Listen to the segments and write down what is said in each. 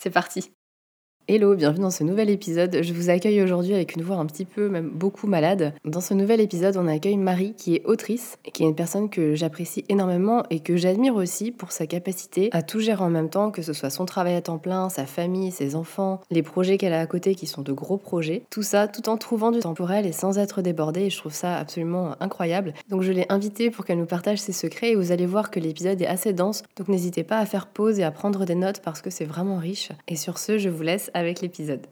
C'est parti Hello, bienvenue dans ce nouvel épisode. Je vous accueille aujourd'hui avec une voix un petit peu, même beaucoup malade. Dans ce nouvel épisode, on accueille Marie qui est autrice qui est une personne que j'apprécie énormément et que j'admire aussi pour sa capacité à tout gérer en même temps, que ce soit son travail à temps plein, sa famille, ses enfants, les projets qu'elle a à côté qui sont de gros projets. Tout ça tout en trouvant du temps pour elle et sans être débordée et je trouve ça absolument incroyable. Donc je l'ai invitée pour qu'elle nous partage ses secrets et vous allez voir que l'épisode est assez dense. Donc n'hésitez pas à faire pause et à prendre des notes parce que c'est vraiment riche. Et sur ce, je vous laisse avec l'épisode.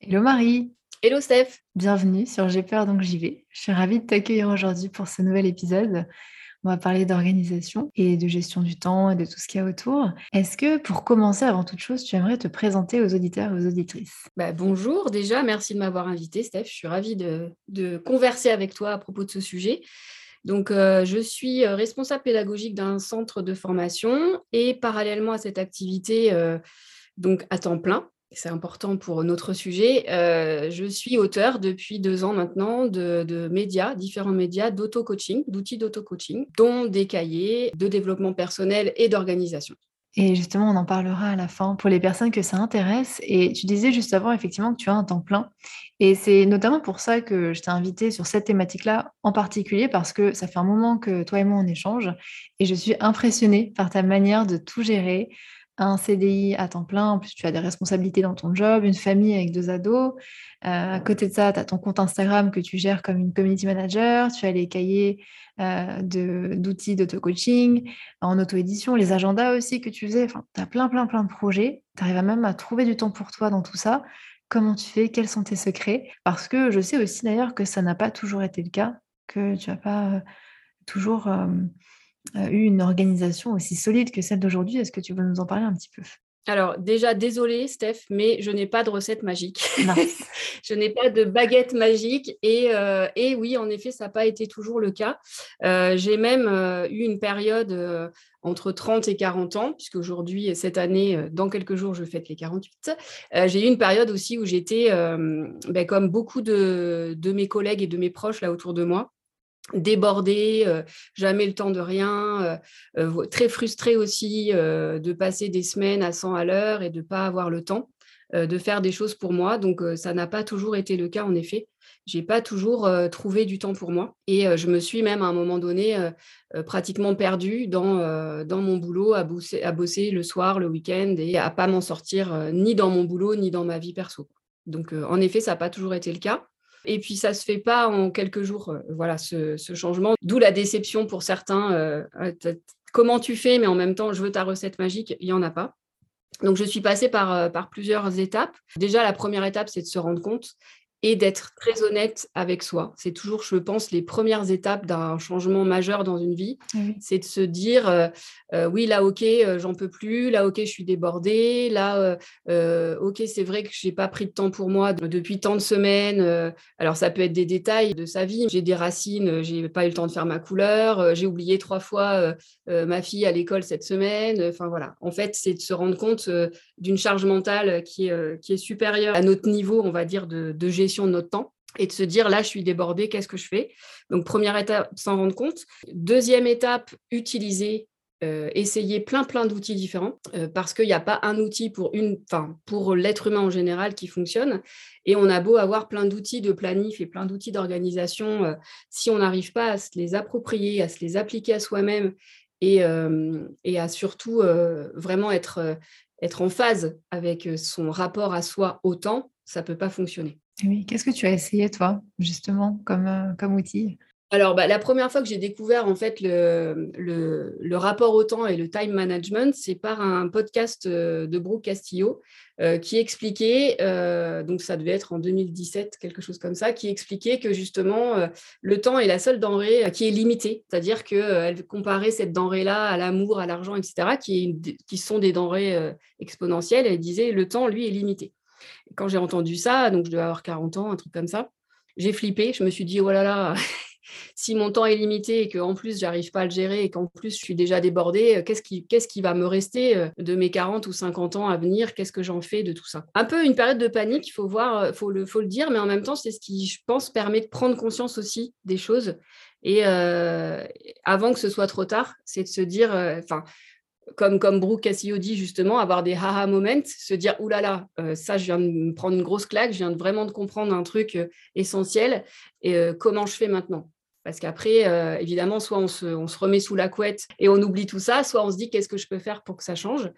Hello Marie Hello Steph Bienvenue sur J'ai peur donc j'y vais. Je suis ravie de t'accueillir aujourd'hui pour ce nouvel épisode. On va parler d'organisation et de gestion du temps et de tout ce qu'il y a autour. Est-ce que pour commencer, avant toute chose, tu aimerais te présenter aux auditeurs et aux auditrices? Bah, Bonjour déjà, merci de m'avoir invité Steph. Je suis ravie de, converser avec toi à propos de ce sujet. Donc, euh, je suis euh, responsable pédagogique d'un centre de formation et parallèlement à cette activité, euh, donc à temps plein, c'est important pour notre sujet. Euh, je suis auteur depuis deux ans maintenant de, médias, différents médias d'auto-coaching, d'outils d'auto-coaching, dont des cahiers de développement personnel et d'organisation. Et justement, on en parlera à la fin pour les personnes que ça intéresse. Et tu disais juste avant, effectivement, que tu as un temps plein. Et c'est notamment pour ça que je t'ai invité sur cette thématique-là en particulier, parce que ça fait un moment que toi et moi, on échange. Et je suis impressionnée par ta manière de tout gérer, un CDI à temps plein, en plus tu as des responsabilités dans ton job, une famille avec deux ados. Euh, à côté de ça, tu as ton compte Instagram que tu gères comme une community manager, tu as les cahiers euh, d'outils d'auto-coaching, en auto-édition, les agendas aussi que tu faisais. Enfin, tu as plein, plein, plein de projets. Tu arrives même à trouver du temps pour toi dans tout ça. Comment tu fais? Quels sont tes secrets? Parce que je sais aussi d'ailleurs que ça n'a pas toujours été le cas, que tu n'as pas euh, toujours eu une organisation aussi solide que celle d'aujourd'hui. Est-ce que tu veux nous en parler un petit peu? Alors déjà, désolée Steph, mais je n'ai pas de recette magique. je n'ai pas de baguette magique. Et, euh, et oui, en effet, ça n'a pas été toujours le cas. Euh, j'ai même euh, eu une période entre 30 et 40 ans, puisque aujourd'hui, cette année, dans quelques jours, je fête les 48. j'ai eu une période aussi où j'étais, ben, comme beaucoup de, de, mes collègues et de mes proches là autour de moi, débordé, euh, jamais le temps de rien, euh, euh, très frustré aussi de passer des semaines à 100 à l'heure et de ne pas avoir le temps de faire des choses pour moi. Donc ça n'a pas toujours été le cas en effet. J'ai pas toujours trouvé du temps pour moi et je me suis même à un moment donné pratiquement perdue dans, mon boulot, à bosser, à bosser le soir, le week-end et à pas m'en sortir ni dans mon boulot ni dans ma vie perso. Donc en effet, ça n'a pas toujours été le cas. Et puis, ça se fait pas en quelques jours, euh, voilà, ce, changement. D'où la déception pour certains. Euh, comment tu fais, mais en même temps, je veux ta recette magique, il n'y en a pas. Donc, je suis passée par, euh, par plusieurs étapes. Déjà, la première étape, c'est de se rendre compte et d'être très honnête avec soi. C'est toujours, je pense, les premières étapes d'un changement majeur dans une vie. C'est de se dire, euh, euh, oui, là, ok, euh, j'en peux plus, là, ok, je suis débordée, là, ok, c'est vrai que je n'ai pas pris de temps pour moi depuis tant de semaines. alors, ça peut être des détails de sa vie. J'ai des racines, j'ai pas eu le temps de faire ma couleur, j'ai oublié trois fois ma fille à l'école cette semaine. Enfin, voilà. En fait, c'est de se rendre compte d'une charge mentale qui est, qui est supérieure à notre niveau, on va dire, de, de gestion de notre temps et de se dire là, je suis débordée, qu'est-ce que je fais? Donc, première étape, s'en rendre compte. Deuxième étape, utiliser, euh, essayer plein, plein d'outils différents euh, parce qu'il n'y a pas un outil pour, une, pour l'être humain en général qui fonctionne. Et on a beau avoir plein d'outils de planif et plein d'outils d'organisation, euh, si on n'arrive pas à se les approprier, à se les appliquer à soi-même et, et, à surtout vraiment être, être en phase avec son rapport à soi au temps, ça peut pas fonctionner. Oui, qu'est-ce que tu as essayé, toi, justement, comme, euh, comme outil? Alors, bah, la première fois que j'ai découvert en fait le, le, rapport au temps et le time management, c'est par un podcast euh, de Brooke Castillo euh, qui expliquait, donc ça devait être en 2017, quelque chose comme ça, qui expliquait que justement le temps est la seule denrée qui est limitée, c'est-à-dire qu'elle comparait cette denrée-là à l'amour, à l'argent, etc., qui, qui, sont des denrées exponentielles. Elle disait le temps, lui, est limité. Quand j'ai entendu ça, donc je devais avoir 40 ans, un truc comme ça, j'ai flippé, je me suis dit, oh là là, si mon temps est limité et qu'en plus j'arrive pas à le gérer et qu'en plus je suis déjà débordée, euh, qu'est-ce qui, qu'est-ce qui va me rester euh, de mes 40 ou 50 ans à venir? Qu'est-ce que j'en fais de tout ça? Un peu une période de panique, il faut euh, faut le, faut le dire, mais en même temps c'est ce qui, je pense, permet de prendre conscience aussi des choses. Et avant que ce soit trop tard, c'est de se dire, enfin, comme, comme Brooke Cassillo dit justement, avoir des haha moments, se dire oulala, là là, ça je viens de me prendre une grosse claque, je viens de vraiment de comprendre un truc essentiel et comment je fais maintenant? Parce qu'après, euh, évidemment, soit on se, remet sous la couette et on oublie tout ça, soit on se dit qu'est-ce que je peux faire pour que ça change?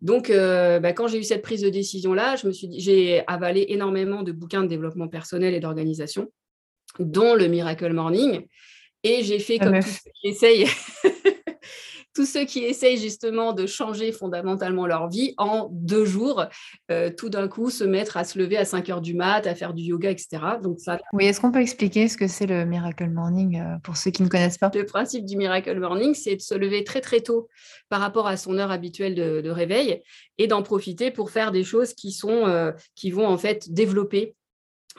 Donc, euh, bah, quand j'ai eu cette prise de décision-là, je me suis j'ai avalé énormément de bouquins de développement personnel et d'organisation, dont le Miracle Morning. Et j'ai fait comme j'essaye tous ceux qui essayent justement de changer fondamentalement leur vie en deux jours, euh, tout d'un coup se mettre à se lever à 5 heures du mat, à faire du yoga, etc. Donc ça... Oui, est-ce qu'on peut expliquer ce que c'est le Miracle Morning euh, pour ceux qui ne connaissent pas? Le principe du Miracle Morning, c'est de se lever très très tôt par rapport à son heure habituelle de, réveil et d'en profiter pour faire des choses qui sont euh, qui vont en fait développer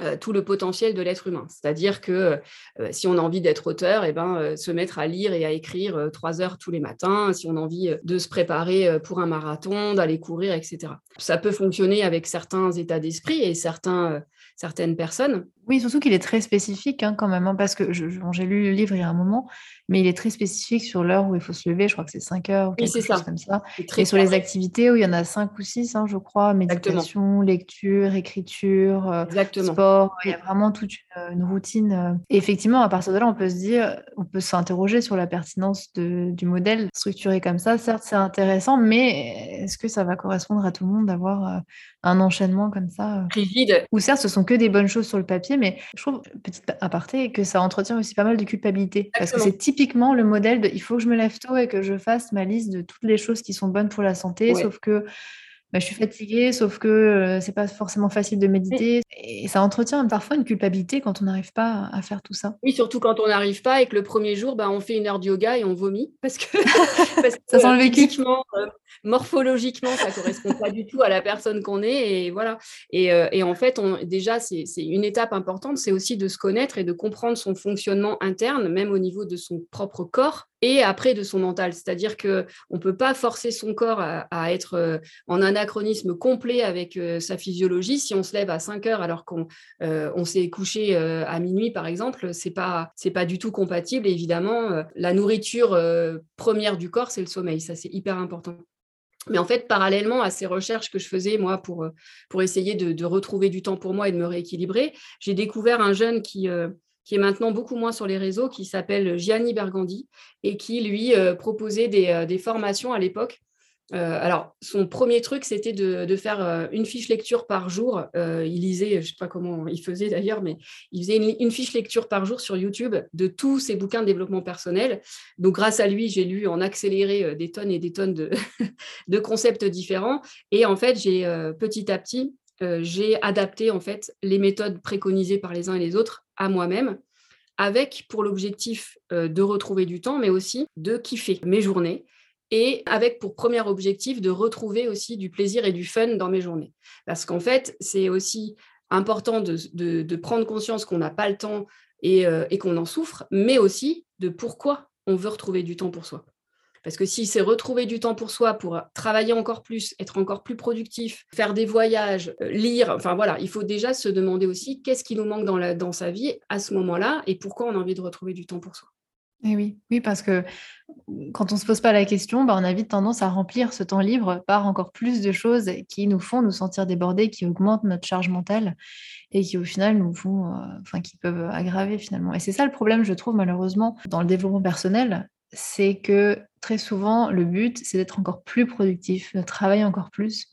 euh, tout le potentiel de l'être humain. C'est-à-dire que euh, si on a envie d'être auteur, et eh ben, euh, se mettre à lire et à écrire trois heures tous les matins, si on a envie de se préparer pour un marathon, d'aller courir, etc. Ça peut fonctionner avec certains états d'esprit et certains, certaines personnes. Oui, surtout qu'il est très spécifique hein, quand même, hein, parce que j'ai lu le livre il y a un moment, mais il est très spécifique sur l'heure où il faut se lever, je crois que c'est 5 heures ou quelque chose ça. comme ça. Et sur les activités où il y en a 5 ou 6, hein, je crois, méditation, lecture, écriture, euh, sport, il y a vraiment toute une, routine. Euh. Et effectivement, à partir de là, on peut se dire, on peut s'interroger sur la pertinence du modèle structuré comme ça. Certes, c'est intéressant, mais est-ce que ça va correspondre à tout le monde d'avoir euh, un enchaînement comme ça Rigide. Ou certes, ce sont que des bonnes choses sur le papier, mais je trouve, petite aparté, que ça entretient aussi pas mal de culpabilité. Parce que c'est typiquement le modèle de il faut que je me lève tôt et que je fasse ma liste de toutes les choses qui sont bonnes pour la santé, sauf que bah, je suis fatiguée, sauf que euh, c'est pas forcément facile de méditer. Et ça entretient parfois une culpabilité quand on n'arrive pas à faire tout ça. Oui, surtout quand on n'arrive pas et que le premier jour, bah, on fait une heure de yoga et on vomit. Parce que, ça sent le vécu. Euh, morphologiquement, ça correspond pas du tout à la personne qu'on est. Et voilà. Et, euh, en fait, on, déjà, c'est une étape importante, c'est aussi de se connaître et de comprendre son fonctionnement interne, même au niveau de son propre corps et après de son mental. C'est-à-dire qu'on ne peut pas forcer son corps à, être euh, en anachronisme complet avec euh, sa physiologie. Si on se lève à 5 heures alors qu'on on s'est couché à minuit, par exemple, ce n'est pas, pas du tout compatible. Évidemment, la nourriture première du corps, c'est le sommeil. Ça, c'est hyper important. Mais en fait, parallèlement à ces recherches que je faisais, moi, pour, euh, pour essayer de, retrouver du temps pour moi et de me rééquilibrer, j'ai découvert un jeune qui, euh, qui est maintenant beaucoup moins sur les réseaux, qui s'appelle Gianni Bergandi, et qui, lui, euh, proposait des, des, formations à l'époque euh, alors, son premier truc, c'était de, faire euh, une fiche lecture par jour. Euh, il lisait, je ne sais pas comment il faisait d'ailleurs, mais il faisait une, fiche lecture par jour sur YouTube de tous ses bouquins de développement personnel. Donc, grâce à lui, j'ai lu en accéléré des tonnes et des tonnes de, de concepts différents. Et en fait, j'ai petit à petit, j'ai adapté en fait les méthodes préconisées par les uns et les autres à moi-même avec pour l'objectif de retrouver du temps, mais aussi de kiffer mes journées et avec pour premier objectif de retrouver aussi du plaisir et du fun dans mes journées. Parce qu'en fait, c'est aussi important de, prendre conscience qu'on n'a pas le temps euh, et, qu'on en souffre, mais aussi de pourquoi on veut retrouver du temps pour soi. Parce que si c'est retrouver du temps pour soi, pour travailler encore plus, être encore plus productif, faire des voyages, euh, lire, enfin voilà, il faut déjà se demander aussi qu'est-ce qui nous manque dans, sa vie à ce moment-là et pourquoi on a envie de retrouver du temps pour soi. Et eh oui, oui, parce que quand on ne se pose pas la question, bah, on a vite tendance à remplir ce temps libre par encore plus de choses qui nous font nous sentir débordés, qui augmentent notre charge mentale et qui au final nous font, euh, qui peuvent aggraver finalement. Et c'est ça le problème, je trouve, malheureusement, dans le développement personnel, c'est que très souvent, le but, c'est d'être encore plus productif, de travailler encore plus.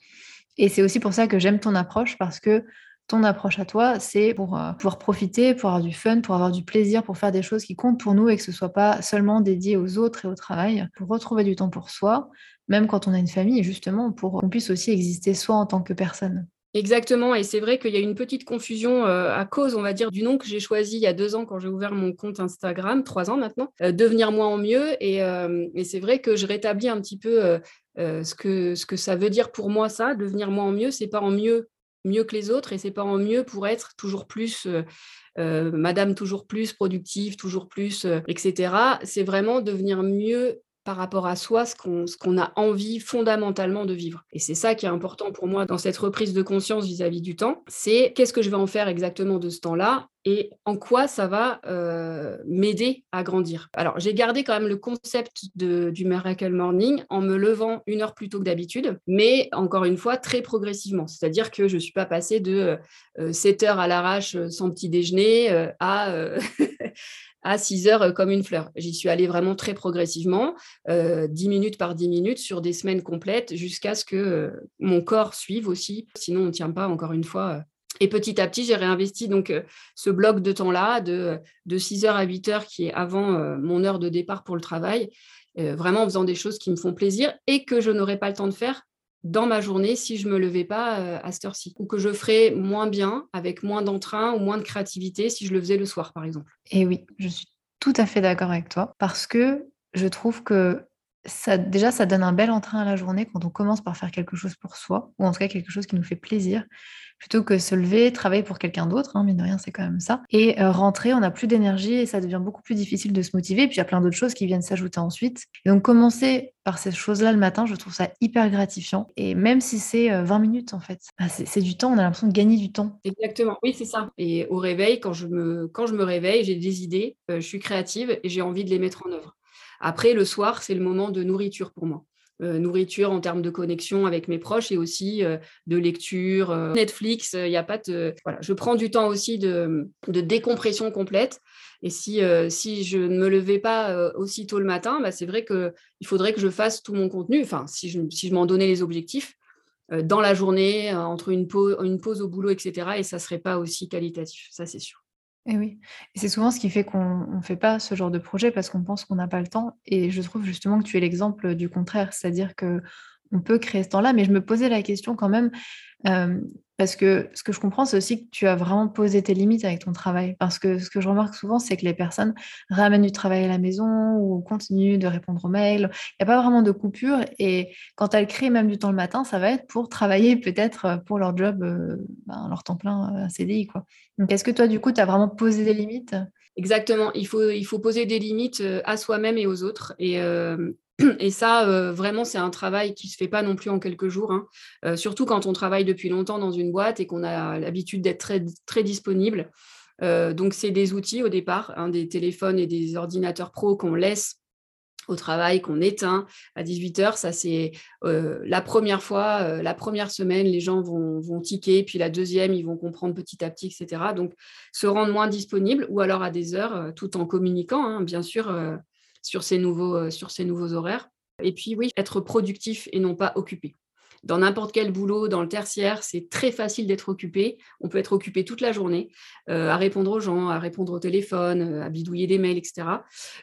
Et c'est aussi pour ça que j'aime ton approche, parce que ton approche à toi, c'est pour euh, pouvoir profiter, pour avoir du fun, pour avoir du plaisir, pour faire des choses qui comptent pour nous et que ce soit pas seulement dédié aux autres et au travail, pour retrouver du temps pour soi, même quand on a une famille, justement, pour qu'on puisse aussi exister soi en tant que personne. Exactement, et c'est vrai qu'il y a une petite confusion euh, à cause, on va dire, du nom que j'ai choisi il y a deux ans quand j'ai ouvert mon compte Instagram, trois ans maintenant, euh, devenir moins en mieux. Et, et c'est vrai que je rétablis un petit peu ce, que, ce que ça veut dire pour moi, ça, devenir moins en mieux, c'est pas en mieux mieux que les autres et c'est pas en mieux pour être toujours plus euh, euh, madame toujours plus productive, toujours plus, euh, etc. C'est vraiment devenir mieux par rapport à soi, ce qu'on a envie fondamentalement de vivre. Et c'est ça qui est important pour moi dans cette reprise de conscience vis-à-vis du temps, c'est qu'est-ce que je vais en faire exactement de ce temps-là et en quoi ça va euh, m'aider à grandir. Alors, j'ai gardé quand même le concept du Miracle Morning en me levant une heure plus tôt que d'habitude, mais encore une fois, très progressivement. C'est-à-dire que je ne suis pas passée de 7 euh, heures à l'arrache euh, sans petit déjeuner à... à 6 heures comme une fleur. J'y suis allée vraiment très progressivement, 10 minutes par 10 minutes sur des semaines complètes jusqu'à ce que mon corps suive aussi. Sinon, on ne tient pas, encore une fois, et petit à petit, j'ai réinvesti donc euh, ce bloc de temps-là de, de 6h à 8h qui est avant euh, mon heure de départ pour le travail, euh, vraiment en faisant des choses qui me font plaisir et que je n'aurais pas le temps de faire dans ma journée si je me levais pas à cette heure-ci, ou que je ferais moins bien, avec moins d'entrain ou moins de créativité si je le faisais le soir, par exemple. Et oui, je suis tout à fait d'accord avec toi, parce que je trouve que déjà, ça donne un bel entrain à la journée quand on commence par faire quelque chose pour soi, ou en tout cas quelque chose qui nous fait plaisir plutôt que se lever, travailler pour quelqu'un d'autre, hein, mais de rien, c'est quand même ça. Et euh, rentrer, on n'a plus d'énergie et ça devient beaucoup plus difficile de se motiver. Et puis il y a plein d'autres choses qui viennent s'ajouter ensuite. Et donc commencer par ces choses-là le matin, je trouve ça hyper gratifiant. Et même si c'est 20 euh, minutes en fait, bah, c'est du temps, on a l'impression de gagner du temps. Exactement, oui, c'est ça. Et au réveil, quand je me, quand je me réveille, j'ai des idées, euh, je suis créative et j'ai envie de les mettre en œuvre. Après, le soir, c'est le moment de nourriture pour moi. Euh, nourriture en termes de connexion avec mes proches et aussi euh, de lecture, euh, Netflix. Il n'y a pas de voilà, je prends du temps aussi de, décompression complète. Et si, si je ne me levais pas aussitôt le matin, bah, c'est vrai qu'il faudrait que je fasse tout mon contenu. Enfin, si je, si je m'en donnais les objectifs dans la journée, entre une pause, une pause au boulot, etc. Et ça ne serait pas aussi qualitatif, ça c'est sûr. Et oui, c'est souvent ce qui fait qu'on ne fait pas ce genre de projet parce qu'on pense qu'on n'a pas le temps. Et je trouve justement que tu es l'exemple du contraire, c'est-à-dire que on peut créer ce temps-là. Mais je me posais la question quand même, parce que ce que je comprends, c'est aussi que tu as vraiment posé tes limites avec ton travail. Parce que ce que je remarque souvent, c'est que les personnes ramènent du travail à la maison ou continuent de répondre aux mails. Il n'y a pas vraiment de coupure. Et quand elles créent même du temps le matin, ça va être pour travailler peut-être pour leur job, ben, leur temps plein CDI. Quoi. Donc, est-ce que toi, du coup, tu as vraiment posé des limites? Exactement. Il faut, il faut poser des limites à soi-même et aux autres. Et, et ça, euh, vraiment, c'est un travail qui ne se fait pas non plus en quelques jours, hein. euh, surtout quand on travaille depuis longtemps dans une boîte et qu'on a l'habitude d'être très, très disponible. Euh, donc, c'est des outils au départ, hein, des téléphones et des ordinateurs pro qu'on laisse au travail, qu'on éteint à 18h. Ça, c'est la première fois, la première semaine, les gens vont, vont tiquer, puis la deuxième, ils vont comprendre petit à petit, etc. Donc, se rendre moins disponible ou alors à des heures, tout en communiquant, hein, bien sûr sur ces nouveaux, euh, sur ces nouveaux horaires. Et puis oui, être productif et non pas occupé. Dans n'importe quel boulot, dans le tertiaire, c'est très facile d'être occupé. On peut être occupé toute la journée euh, à répondre aux gens, à répondre au téléphone, euh, à bidouiller des mails, etc.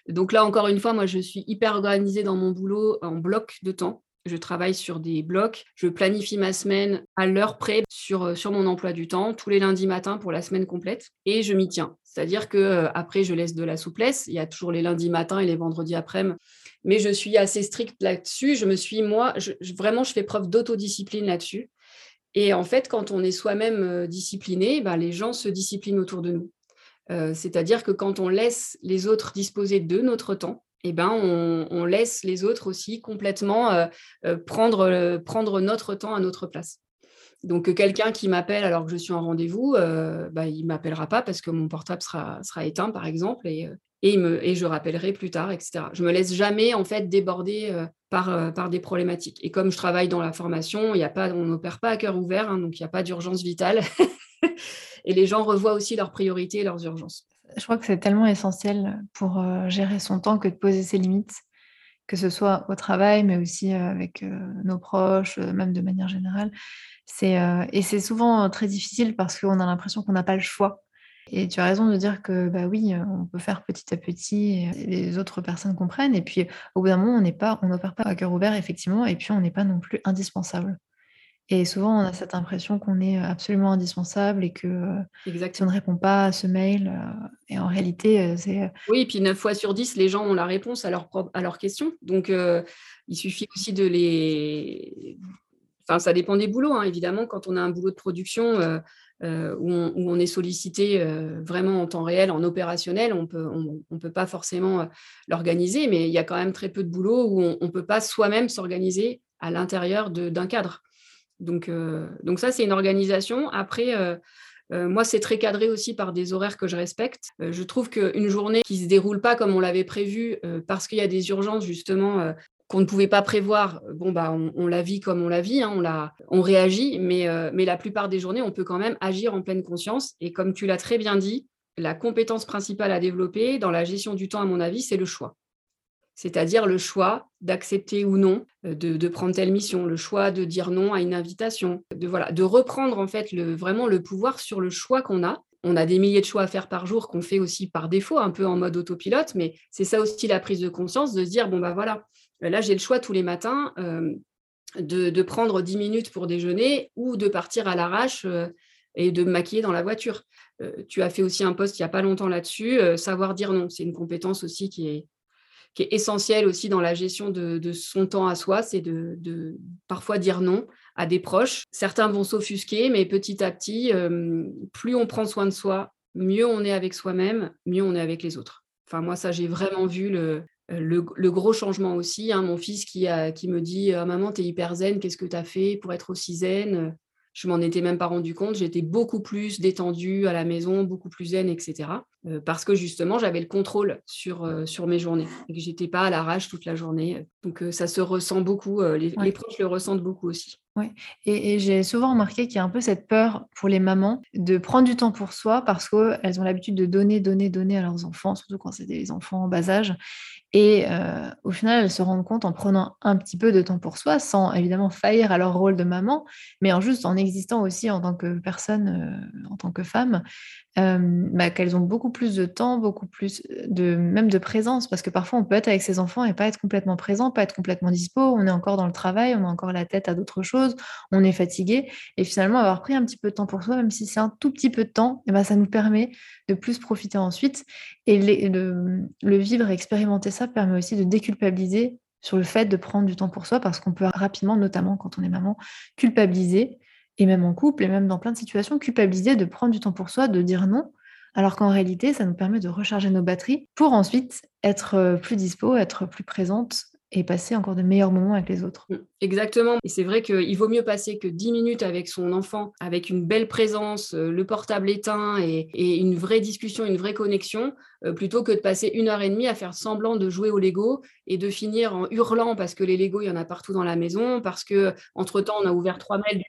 Donc là, encore une fois, moi, je suis hyper organisée dans mon boulot en bloc de temps. Je travaille sur des blocs, je planifie ma semaine à l'heure près sur, sur mon emploi du temps, tous les lundis matins pour la semaine complète, et je m'y tiens. C'est-à-dire que euh, après, je laisse de la souplesse. Il y a toujours les lundis matins et les vendredis après-midi. Mais je suis assez stricte là-dessus. Je me suis, moi, vraiment, je fais preuve d'autodiscipline là-dessus. Et en fait, quand on est soi-même euh, discipliné, ben, les gens se disciplinent autour de nous. Euh, c'est-à-dire que quand on laisse les autres disposer de notre temps, eh ben, on, laisse les autres aussi complètement prendre, prendre notre temps à notre place. Donc, quelqu'un qui m'appelle alors que je suis en rendez-vous, euh, bah, il ne m'appellera pas parce que mon portable sera, éteint, par exemple, et, euh, je rappellerai plus tard, etc. Je me laisse jamais, en fait, déborder euh, par, des problématiques. Et comme je travaille dans la formation, on n'opère pas à cœur ouvert, hein, donc il n'y a pas d'urgence vitale. et les gens revoient aussi leurs priorités et leurs urgences. Je crois que c'est tellement essentiel pour gérer son temps que de poser ses limites que ce soit au travail, mais aussi avec nos proches, même de manière générale. et c'est souvent très difficile parce qu'on a l'impression qu'on n'a pas le choix. Et tu as raison de dire que bah oui, on peut faire petit à petit, et les autres personnes comprennent. Et puis au bout d'un moment, on n'est pas, on n'opère pas à cœur ouvert effectivement, et puis on n'est pas non plus indispensable. Et souvent, on a cette impression qu'on est absolument indispensable et que si on ne répond pas à ce mail, et en réalité, c'est. Oui, et puis 9 fois sur 10, les gens ont la réponse à leurs à leurs questions. Donc, il suffit aussi de les. Enfin, ça dépend des boulots, hein. évidemment. Quand on a un boulot de production où on, est sollicité vraiment en temps réel, en opérationnel, on peut, ne peut pas forcément l'organiser, mais il y a quand même très peu de boulot où on ne peut pas soi-même s'organiser à l'intérieur d'un cadre. Donc, euh, donc ça, c'est une organisation. Après, euh, euh, moi, c'est très cadré aussi par des horaires que je respecte. je trouve qu'une journée qui ne se déroule pas comme on l'avait prévu, parce qu'il y a des urgences, justement, qu'on ne pouvait pas prévoir, bon, bah, on, la vit comme on la vit, hein, on, la, réagit, mais la plupart des journées, on peut quand même agir en pleine conscience. Et comme tu l'as très bien dit, la compétence principale à développer dans la gestion du temps, à mon avis, c'est le choix c'est-à-dire le choix d'accepter ou non euh, de, prendre telle mission, le choix de dire non à une invitation, de, voilà, de reprendre en fait le, vraiment le pouvoir sur le choix qu'on a. On a des milliers de choix à faire par jour qu'on fait aussi par défaut, un peu en mode autopilote, mais c'est ça aussi la prise de conscience de se dire, bon bah voilà, là j'ai le choix tous les matins euh, de, prendre 10 minutes pour déjeuner ou de partir à l'arrache. Euh, et de me maquiller dans la voiture. tu as fait aussi un post il n'y a pas longtemps là-dessus. savoir dire non, c'est une compétence aussi qui est, qui est essentiel aussi dans la gestion de, son temps à soi, c'est de, parfois dire non à des proches. Certains vont s'offusquer, mais petit à petit, euh, plus on prend soin de soi, mieux on est avec soi-même, mieux on est avec les autres. Enfin, moi, ça, j'ai vraiment vu le, gros changement aussi. Hein. mon fils qui, me dit ah, Maman, tu es hyper zen, qu'est-ce que tu as fait pour être aussi zen? Je m'en étais même pas rendu compte. J'étais beaucoup plus détendue à la maison, beaucoup plus zen, etc. Euh, parce que justement, j'avais le contrôle sur, euh, sur mes journées et que j'étais pas à l'arrache toute la journée. Donc euh, ça se ressent beaucoup. Les, les, proches le ressentent beaucoup aussi. Oui, et, j'ai souvent remarqué qu'il y a un peu cette peur pour les mamans de prendre du temps pour soi parce qu'elles ont l'habitude de donner, donner, donner à leurs enfants, surtout quand c'est des enfants en bas âge. Et au final, elles se rendent compte en prenant un petit peu de temps pour soi, sans évidemment faillir à leur rôle de maman, mais en juste en existant aussi en tant que personne, en tant que femme, bah, qu'elles ont beaucoup plus de temps, beaucoup plus de même de présence, parce que parfois on peut être avec ses enfants et pas être complètement présent, pas être complètement dispo, on est encore dans le travail, on a encore la tête à d'autres choses, on est fatigué, et finalement avoir pris un petit peu de temps pour soi, même si c'est un tout petit peu de temps, et ben, ça nous permet de plus profiter ensuite, et le, le vivre expérimenter ça permet aussi de déculpabiliser sur le fait de prendre du temps pour soi, parce qu'on peut rapidement, notamment quand on est maman, culpabiliser et même en couple, et même dans plein de situations, culpabiliser de prendre du temps pour soi, de dire non, alors qu'en réalité, ça nous permet de recharger nos batteries pour ensuite être euh, plus dispo, être plus présente et passer encore de meilleurs moments avec les autres. Mmh, exactement. Et c'est vrai qu'il vaut mieux passer que 10 minutes avec son enfant, avec une belle présence, euh, le portable éteint et, une vraie discussion, une vraie connexion, euh, plutôt que de passer une heure et demie à faire semblant de jouer au Lego et de finir en hurlant parce que les Lego, il y en a partout dans la maison, parce que entre-temps, on a ouvert trois mails du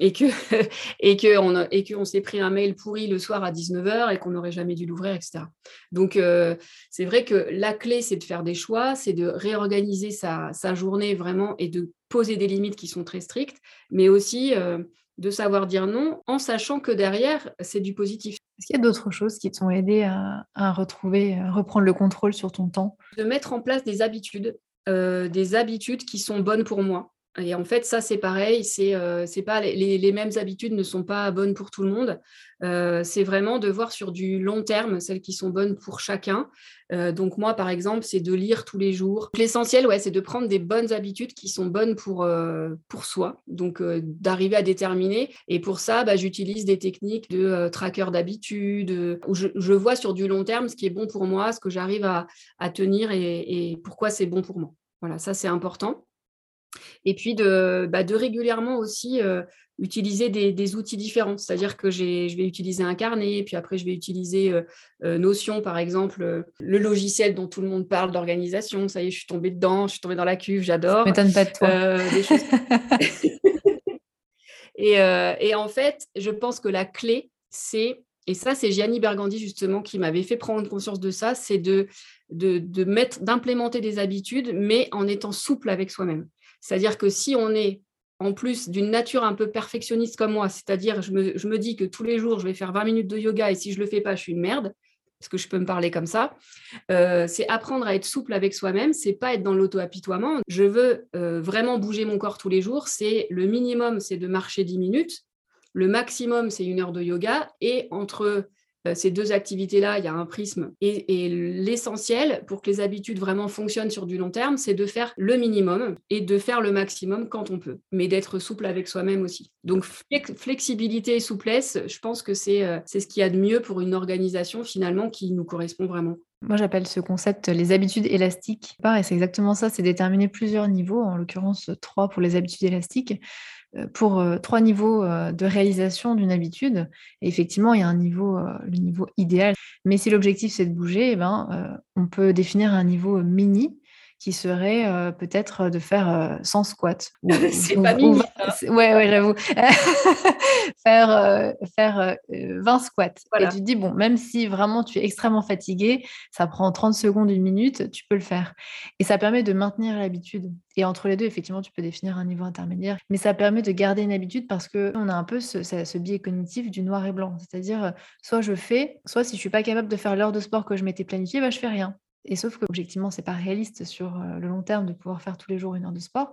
et que et que on et que on s'est pris un mail pourri le soir à 19h et qu'on n'aurait jamais dû l'ouvrir etc donc euh, c'est vrai que la clé c'est de faire des choix c'est de réorganiser sa, journée vraiment et de poser des limites qui sont très strictes mais aussi euh, de savoir dire non en sachant que derrière c'est du positif. Est-ce qu'il y a d'autres choses qui t'ont aidé à, retrouver à reprendre le contrôle sur ton temps? De mettre en place des habitudes euh, des habitudes qui sont bonnes pour moi et en fait, ça, c'est pareil, c'est euh, pas les, mêmes habitudes ne sont pas bonnes pour tout le monde. Euh, c'est vraiment de voir sur du long terme celles qui sont bonnes pour chacun. Euh, donc moi, par exemple, c'est de lire tous les jours. L'essentiel, ouais, c'est de prendre des bonnes habitudes qui sont bonnes pour, pour soi, donc d'arriver à déterminer. Et pour ça, bah, j'utilise des techniques de tracker d'habitude, où je, vois sur du long terme ce qui est bon pour moi, ce que j'arrive à, tenir et pourquoi c'est bon pour moi. Voilà, ça c'est important. Et puis de, bah, de régulièrement aussi euh, utiliser des, outils différents. C'est-à-dire que je vais utiliser un carnet, puis après je vais utiliser euh, euh, Notion, par exemple, le logiciel dont tout le monde parle d'organisation. Ça y est, je suis tombée dedans, je suis tombée dans la cuve, j'adore. M'étonne pas de toi. Des choses... et, et, en fait, je pense que la clé, c'est Et ça, c'est Gianni Bergandi justement qui m'avait fait prendre conscience de ça, c'est de, de, mettre, d'implémenter des habitudes, mais en étant souple avec soi-même. C'est-à-dire que si on est en plus d'une nature un peu perfectionniste comme moi, c'est-à-dire je me, dis que tous les jours je vais faire 20 minutes de yoga et si je ne le fais pas, je suis une merde, est-ce que je peux me parler comme ça euh, C'est apprendre à être souple avec soi-même, c'est pas être dans l'auto-apitoiement. Je veux euh, vraiment bouger mon corps tous les jours. C'est le minimum, c'est de marcher 10 minutes. Le maximum, c'est une heure de yoga. Et entre ces deux activités-là, il y a un prisme. Et, l'essentiel pour que les habitudes vraiment fonctionnent sur du long terme, c'est de faire le minimum et de faire le maximum quand on peut, mais d'être souple avec soi-même aussi. Donc flexibilité et souplesse, je pense que euh, c'est ce qu'il y a de mieux pour une organisation finalement qui nous correspond vraiment. Moi, j'appelle ce concept les habitudes élastiques. Et c'est exactement ça, c'est déterminer plusieurs niveaux, en l'occurrence trois pour les habitudes élastiques. Euh, pour euh, trois niveaux euh, de réalisation d'une habitude. Effectivement, il y a un niveau, le niveau idéal. Mais si l'objectif c'est de bouger, eh ben, on peut définir un niveau mini qui serait peut-être de faire 100 squats. c'est pas mini. ouais, ouais, j'avoue. faire faire 20 squats. Et tu te dis, bon, même si vraiment tu es extrêmement fatigué, ça prend 30 secondes, une minute, tu peux le faire. Et ça permet de maintenir l'habitude. Et entre les deux, effectivement, tu peux définir un niveau intermédiaire. Mais ça permet de garder une habitude parce qu'on a un peu ce, ce, biais cognitif du noir et blanc. C'est-à-dire, soit je fais, soit si je suis pas capable de faire l'heure de sport que je m'étais planifiée, bah, je fais rien. Et sauf qu'objectivement, ce n'est pas réaliste sur le long terme de pouvoir faire tous les jours une heure de sport.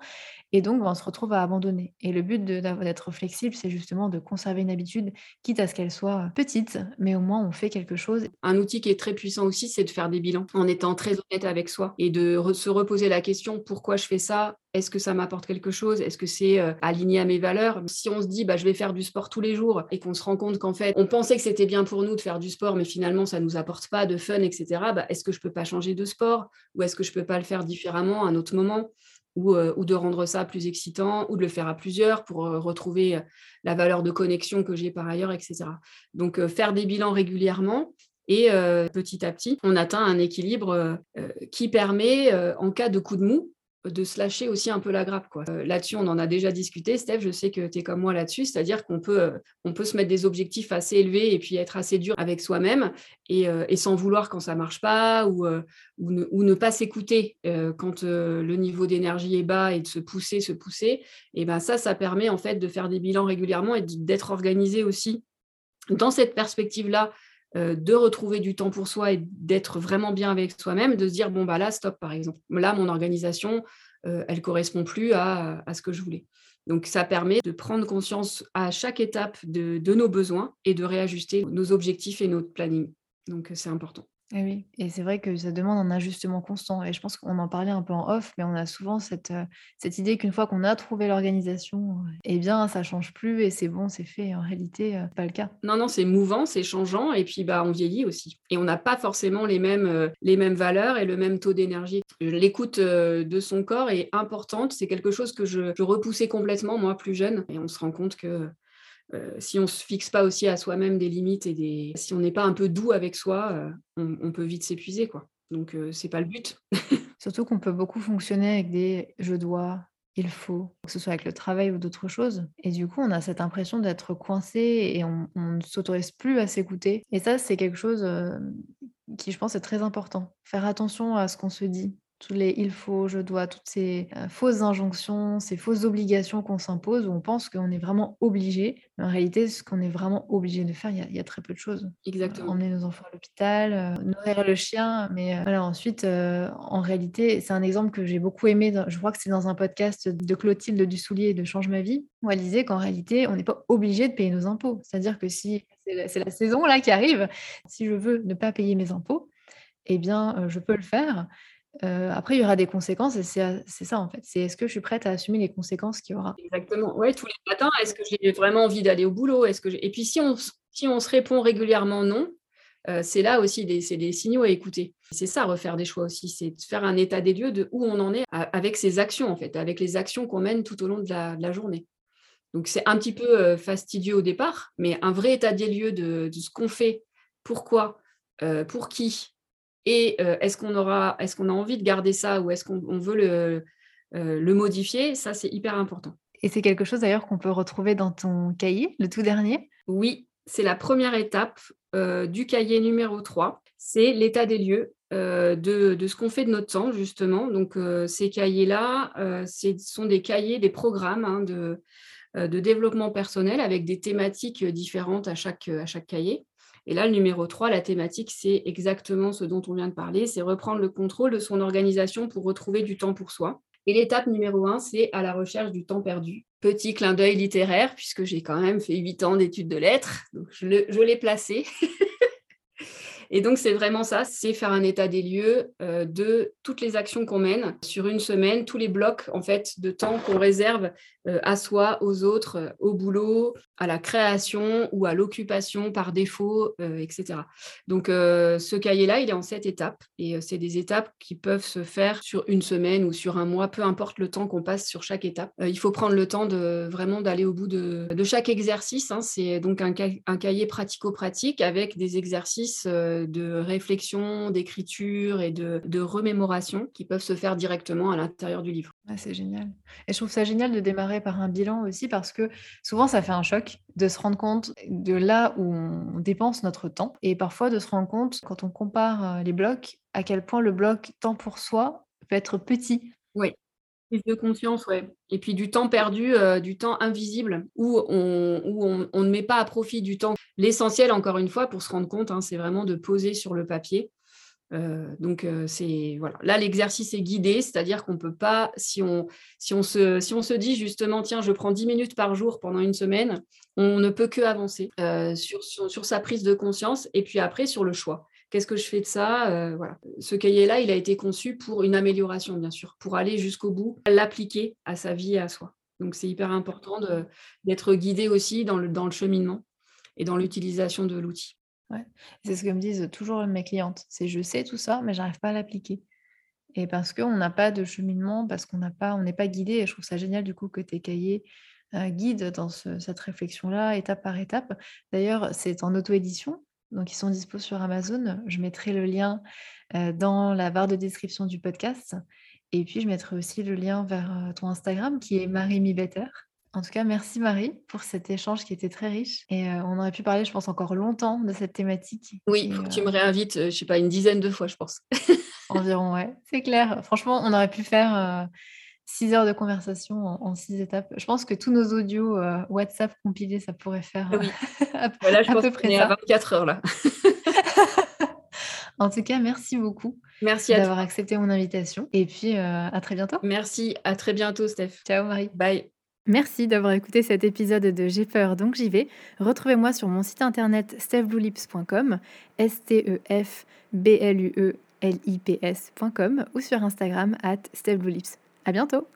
Et donc, bah, on se retrouve à abandonner. Et le but d'être flexible, c'est justement de conserver une habitude, quitte à ce qu'elle soit petite, mais au moins on fait quelque chose. Un outil qui est très puissant aussi, c'est de faire des bilans en étant très honnête avec soi et de se reposer la question pourquoi je fais ça? Est-ce que ça m'apporte quelque chose? Est-ce que c'est aligné à mes valeurs? Si on se dit bah, je vais faire du sport tous les jours et qu'on se rend compte qu'en fait on pensait que c'était bien pour nous de faire du sport mais finalement ça ne nous apporte pas de fun, etc. Bah, est-ce que je peux pas changer de sport ou est-ce que je peux pas le faire différemment à un autre moment ou, de rendre ça plus excitant ou de le faire à plusieurs pour retrouver la valeur de connexion que j'ai par ailleurs, etc. Donc faire des bilans régulièrement et petit à petit, on atteint un équilibre qui permet, en cas de coup de mou, de se lâcher aussi un peu la grappe. Euh, là-dessus, on en a déjà discuté, Steph, je sais que tu es comme moi là-dessus, c'est-à-dire qu'on peut, euh, peut se mettre des objectifs assez élevés et puis être assez dur avec soi-même et, euh, sans vouloir quand ça marche pas ou, ou, ne, pas s'écouter quand le niveau d'énergie est bas et de se pousser, se pousser. Et ben ça, ça permet en fait de faire des bilans régulièrement et d'être organisé aussi dans cette perspective-là de retrouver du temps pour soi et d'être vraiment bien avec soi-même, de se dire, bon, bah là, stop, par exemple. Là, mon organisation, elle correspond plus à, ce que je voulais. Donc, ça permet de prendre conscience à chaque étape de, de nos besoins et de réajuster nos objectifs et notre planning. Donc, c'est important. Et eh oui, et c'est vrai que ça demande un ajustement constant. Et je pense qu'on en parlait un peu en off, mais on a souvent cette, cette idée qu'une fois qu'on a trouvé l'organisation, eh bien, ça change plus et c'est bon, c'est fait. En réalité, pas le cas. Non, non, c'est mouvant, c'est changeant, et puis bah, on vieillit aussi. Et on n'a pas forcément les mêmes, les mêmes valeurs et le même taux d'énergie. L'écoute de son corps est importante. C'est quelque chose que je, je repoussais complètement, moi, plus jeune. Et on se rend compte que euh, si on ne se fixe pas aussi à soi-même des limites et des... si on n'est pas un peu doux avec soi, euh, on, peut vite s'épuiser. quoi. Donc, euh, c'est pas le but. Surtout qu'on peut beaucoup fonctionner avec des je dois, il faut, que ce soit avec le travail ou d'autres choses. Et du coup, on a cette impression d'être coincé et on, ne s'autorise plus à s'écouter. Et ça, c'est quelque chose qui, je pense, est très important. Faire attention à ce qu'on se dit tous les il faut, je dois, toutes ces fausses injonctions, ces fausses obligations qu'on s'impose, où on pense qu'on est vraiment obligé. Mais en réalité, ce qu'on est vraiment obligé de faire, il y, a très peu de choses. Exactement. emmener nos enfants à l'hôpital, nourrir le chien. Mais voilà, ensuite, en réalité, c'est un exemple que j'ai beaucoup aimé. je crois que c'est dans un podcast de Clotilde Dussoulier de Change ma vie, où elle disait qu'en réalité, on n'est pas obligé de payer nos impôts. C'est-à-dire que si c'est la, saison là qui arrive, si je veux ne pas payer mes impôts, eh bien, je peux le faire après, il y aura des conséquences et c'est ça en fait. C'est est-ce que je suis prête à assumer les conséquences qu'il y aura? Exactement. Oui, tous les matins, est-ce que j'ai vraiment envie d'aller au boulot? Que Et puis si on, si on se répond régulièrement non, c'est là aussi des, des signaux à écouter. C'est ça, refaire des choix aussi, c'est faire un état des lieux de où on en est avec ses actions en fait, avec les actions qu'on mène tout au long de la, journée. Donc c'est un petit peu fastidieux au départ, mais un vrai état des lieux de, ce qu'on fait, pourquoi, pour qui, et euh, est-ce qu'on aura, est-ce qu'on a envie de garder ça ou est-ce qu'on veut le, euh, le modifier Ça, c'est hyper important. Et c'est quelque chose d'ailleurs qu'on peut retrouver dans ton cahier, le tout dernier? Oui, c'est la première étape du cahier numéro 3. C'est l'état des lieux de, ce qu'on fait de notre temps, justement. Donc, ces cahiers-là, ce sont des cahiers, des programmes hein, de, de, développement personnel avec des thématiques différentes à chaque, à chaque cahier. Et là, le numéro 3, la thématique, c'est exactement ce dont on vient de parler, c'est reprendre le contrôle de son organisation pour retrouver du temps pour soi. Et l'étape numéro 1, c'est à la recherche du temps perdu. Petit clin d'œil littéraire, puisque j'ai quand même fait 8 ans d'études de lettres, donc je l'ai placé. Et donc, c'est vraiment ça, c'est faire un état des lieux euh, de toutes les actions qu'on mène sur une semaine, tous les blocs en fait de temps qu'on réserve euh, à soi, aux autres, euh, au boulot, à la création ou à l'occupation par défaut, etc. Donc, ce cahier-là, il est en sept étapes et c'est des étapes qui peuvent se faire sur une semaine ou sur un mois, peu importe le temps qu'on passe sur chaque étape. il faut prendre le temps de vraiment d'aller au bout de, chaque exercice. Hein. C'est donc un, un cahier pratico-pratique avec des exercices de réflexion, d'écriture et de, remémoration qui peuvent se faire directement à l'intérieur du livre. Ah, c'est génial. Et je trouve ça génial de démarrer par un bilan aussi parce que souvent ça fait un choc de se rendre compte de là où on dépense notre temps et parfois de se rendre compte quand on compare euh, les blocs à quel point le bloc temps pour soi peut être petit. Oui. Prise de conscience, ouais. Et puis du temps perdu, euh, du temps invisible, où, on, où on, ne met pas à profit du temps. L'essentiel, encore une fois, pour se rendre compte, hein, c'est vraiment de poser sur le papier. Euh, donc euh, c'est voilà. Là, l'exercice est guidé, c'est-à-dire qu'on peut pas, si on, si, on se, si on se dit justement, tiens, je prends 10 minutes par jour pendant une semaine, on ne peut que avancer sur sa prise de conscience et puis après sur le choix. Qu'est-ce que je fais de ça euh, Voilà. Ce cahier-là, il a été conçu pour une amélioration, bien sûr, pour aller jusqu'au bout, l'appliquer à sa vie et à soi. Donc, c'est hyper important d'être guidé aussi dans le, dans le cheminement et dans l'utilisation de l'outil. Ouais. C'est ce que me disent toujours mes clientes. C'est je sais tout ça, mais j'arrive pas à l'appliquer. Et parce qu'on n'a pas de cheminement, parce qu'on n'a pas, n'est pas guidé. Et je trouve ça génial du coup que tes cahiers euh, guident dans cette réflexion-là, étape par étape. D'ailleurs, c'est en auto-édition. Donc, ils sont dispo sur Amazon. Je mettrai le lien dans la barre de description du podcast. Et puis, je mettrai aussi le lien vers ton Instagram qui est Marie Mi Better. En tout cas, merci Marie pour cet échange qui était très riche. Et on aurait pu parler, je pense, encore longtemps de cette thématique. Oui, faut que tu me réinvites, je sais pas, une dizaine de fois, je pense. Environ, ouais. C'est clair. Franchement, on aurait pu faire six heures de conversation en, six étapes. Je pense que tous nos audios euh, WhatsApp compilés, ça pourrait faire oui. à, voilà, je peu près à 24 heures là. en tout cas, merci beaucoup. Merci d'avoir accepté mon invitation. Et puis, euh, à très bientôt. Merci. À très bientôt, Steph. Ciao, Marie. Bye. Merci d'avoir écouté cet épisode de J'ai peur donc j'y vais. Retrouvez-moi sur mon site internet stephbluelips.com, s t e f b l u e l i p s.com ou sur Instagram at stephbluelips. À bientôt